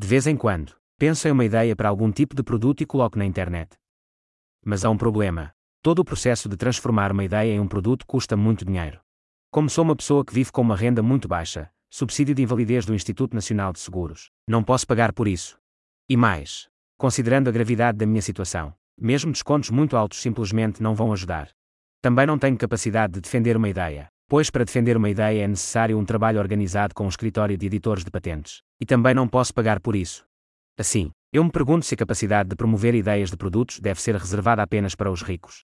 De vez em quando, penso em uma ideia para algum tipo de produto e coloco na internet. Mas há um problema. Todo o processo de transformar uma ideia em um produto custa muito dinheiro. Como sou uma pessoa que vive com uma renda muito baixa, subsídio de invalidez do Instituto Nacional de Seguros, não posso pagar por isso. E mais, considerando a gravidade da minha situação, mesmo descontos muito altos simplesmente não vão ajudar. Também não tenho capacidade de defender uma ideia, pois para defender uma ideia é necessário um trabalho organizado com um escritório de editores de patentes, e também não posso pagar por isso. Assim, eu me pergunto se a capacidade de promover ideias de produtos deve ser reservada apenas para os ricos.